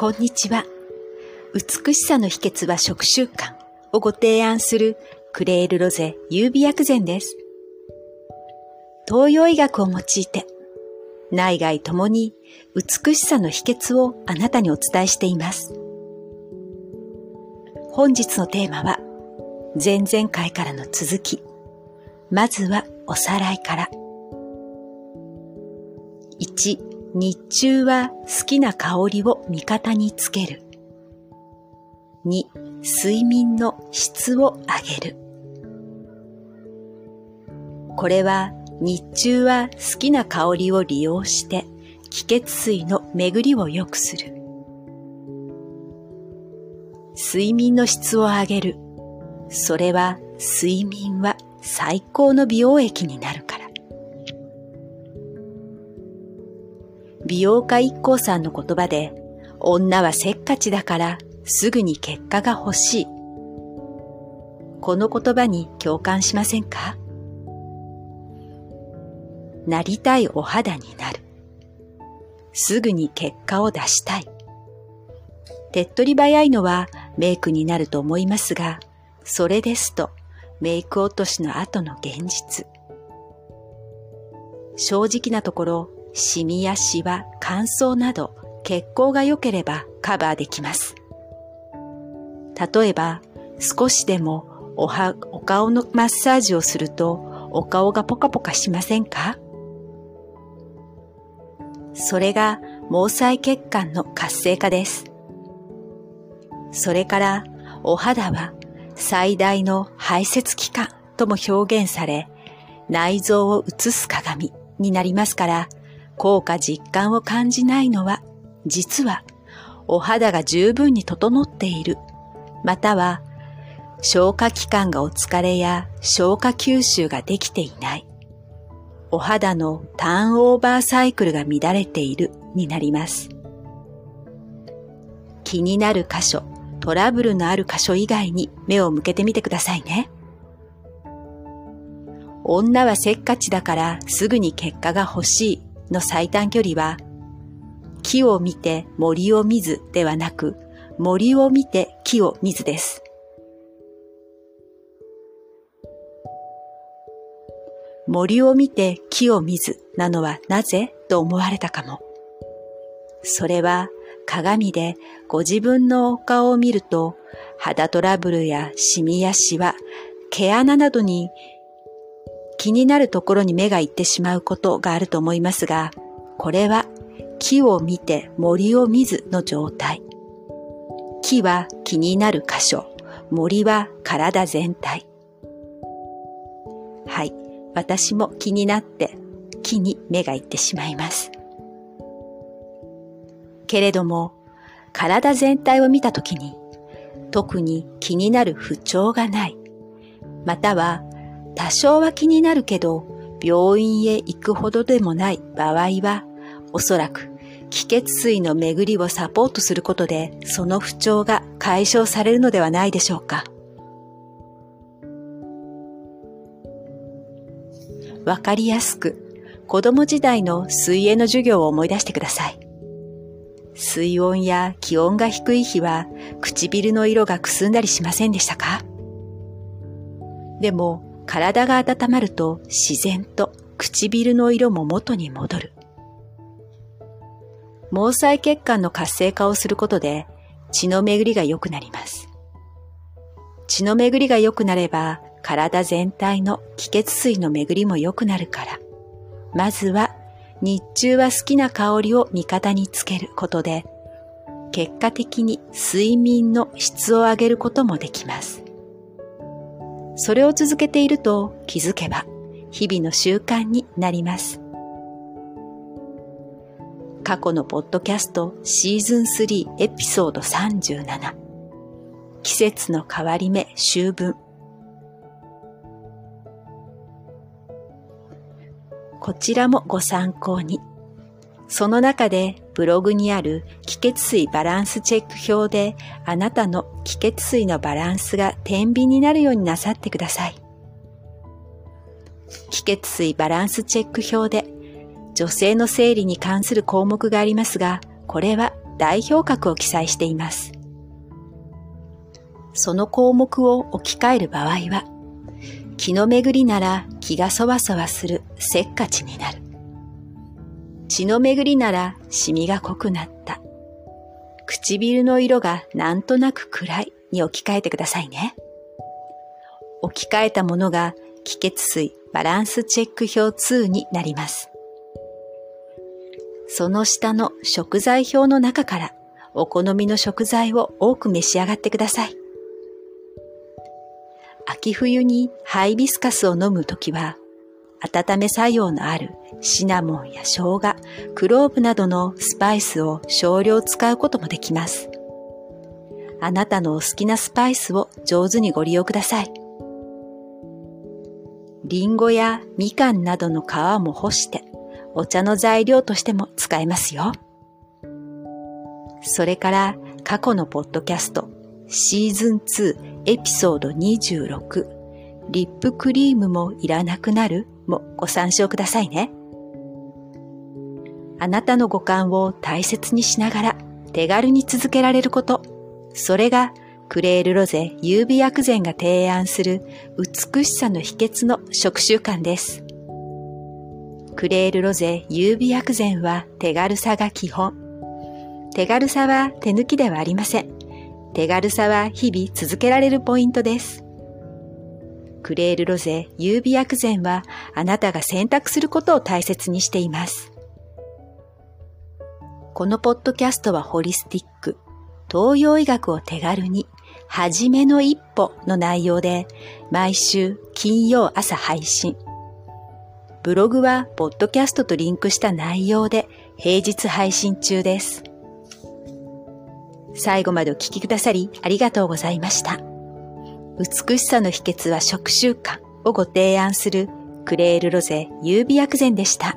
こんにちは。美しさの秘訣は食習慣をご提案するクレールロゼ優美薬膳です。東洋医学を用いて内外ともに美しさの秘訣をあなたにお伝えしています。本日のテーマは前々回からの続き。まずはおさらいから。1、日中は好きな香りを味方につける。2、睡眠の質を上げる。これは日中は好きな香りを利用して気血水の巡りを良くする。睡眠の質を上げる。それは睡眠は最高の美容液になる美容家一行さんの言葉で、女はせっかちだからすぐに結果が欲しい。この言葉に共感しませんか？なりたいお肌になる。すぐに結果を出したい。手っ取り早いのはメイクになると思いますが、それですとメイク落としの後の現実。正直なところ、シミやシワ、乾燥など血行が良ければカバーできます。例えば、少しでもおはお顔のマッサージをするとお顔がポカポカしませんか？それが毛細血管の活性化です。それからお肌は最大の排泄器官とも表現され、内臓を映す鏡になりますから、効果実感を感じないのは、実はお肌が十分に整っている、または消化器官がお疲れや消化吸収ができていない、お肌のターンオーバーサイクルが乱れているになります。気になる箇所、トラブルのある箇所以外に目を向けてみてくださいね。女はせっかちだからすぐに結果が欲しいの最短距離は、木を見て森を見ずではなく、森を見て木を見ずです。森を見て木を見ずなのはなぜと思われたかも。それは鏡でご自分のお顔を見ると肌トラブルやシミやシワ、毛穴などに気になるところに目が行ってしまうことがあると思いますが、これは木を見て森を見ずの状態。木は気になる箇所、森は体全体。はい。私も気になって木に目が行ってしまいます。けれども、体全体を見たときに、特に気になる不調がない。または、多少は気になるけど、病院へ行くほどでもない場合は、おそらく気血水の巡りをサポートすることで、その不調が解消されるのではないでしょうか。わかりやすく、子供時代の水泳の授業を思い出してください。水温や気温が低い日は唇の色がくすんだりしませんでしたか？でも体が温まると自然と唇の色も元に戻る。毛細血管の活性化をすることで血の巡りが良くなります。血の巡りが良くなれば体全体の気血水の巡りも良くなるから、まずは日中は好きな香りを味方につけることで、結果的に睡眠の質を上げることもできます。それを続けていると気づけば日々の習慣になります。過去のポッドキャストシーズン3エピソード37季節の変わり目秋分こちらもご参考に。その中でブログにある気血水バランスチェック表であなたの気血水のバランスが天秤になるようになさってください。気血水バランスチェック表で女性の生理に関する項目がありますが、これは代表格を記載しています。その項目を置き換える場合は、気の巡りなら気がそわそわするせっかちになる。血の巡りならシミが濃くなった。唇の色がなんとなく暗いに置き換えてくださいね。置き換えたものが気血水バランスチェック表2になります。その下の食材表の中からお好みの食材を多く召し上がってください。秋冬にハイビスカスを飲むときは、温め作用のあるシナモンや生姜、クローブなどのスパイスを少量使うこともできます。あなたのお好きなスパイスを上手にご利用ください。リンゴやみかんなどの皮も干してお茶の材料としても使えますよ。それから過去のポッドキャストシーズン2エピソード26リップクリームもいらなくなるもご参照くださいね。あなたの五感を大切にしながら手軽に続けられること。それがクレールロゼ優美薬膳が提案する美しさの秘訣の食習慣です。クレールロゼ優美薬膳は手軽さが基本。手軽さは手抜きではありません。手軽さは日々続けられるポイントです。クレールロゼ優美薬膳はあなたが選択することを大切にしています。このポッドキャストはホリスティック、東洋医学を手軽に、はじめの一歩の内容で毎週金曜朝配信。ブログはポッドキャストとリンクした内容で平日配信中です。最後までお聞きくださりありがとうございました。美しさの秘訣は食習慣をご提案するクレールロゼ優美薬膳でした。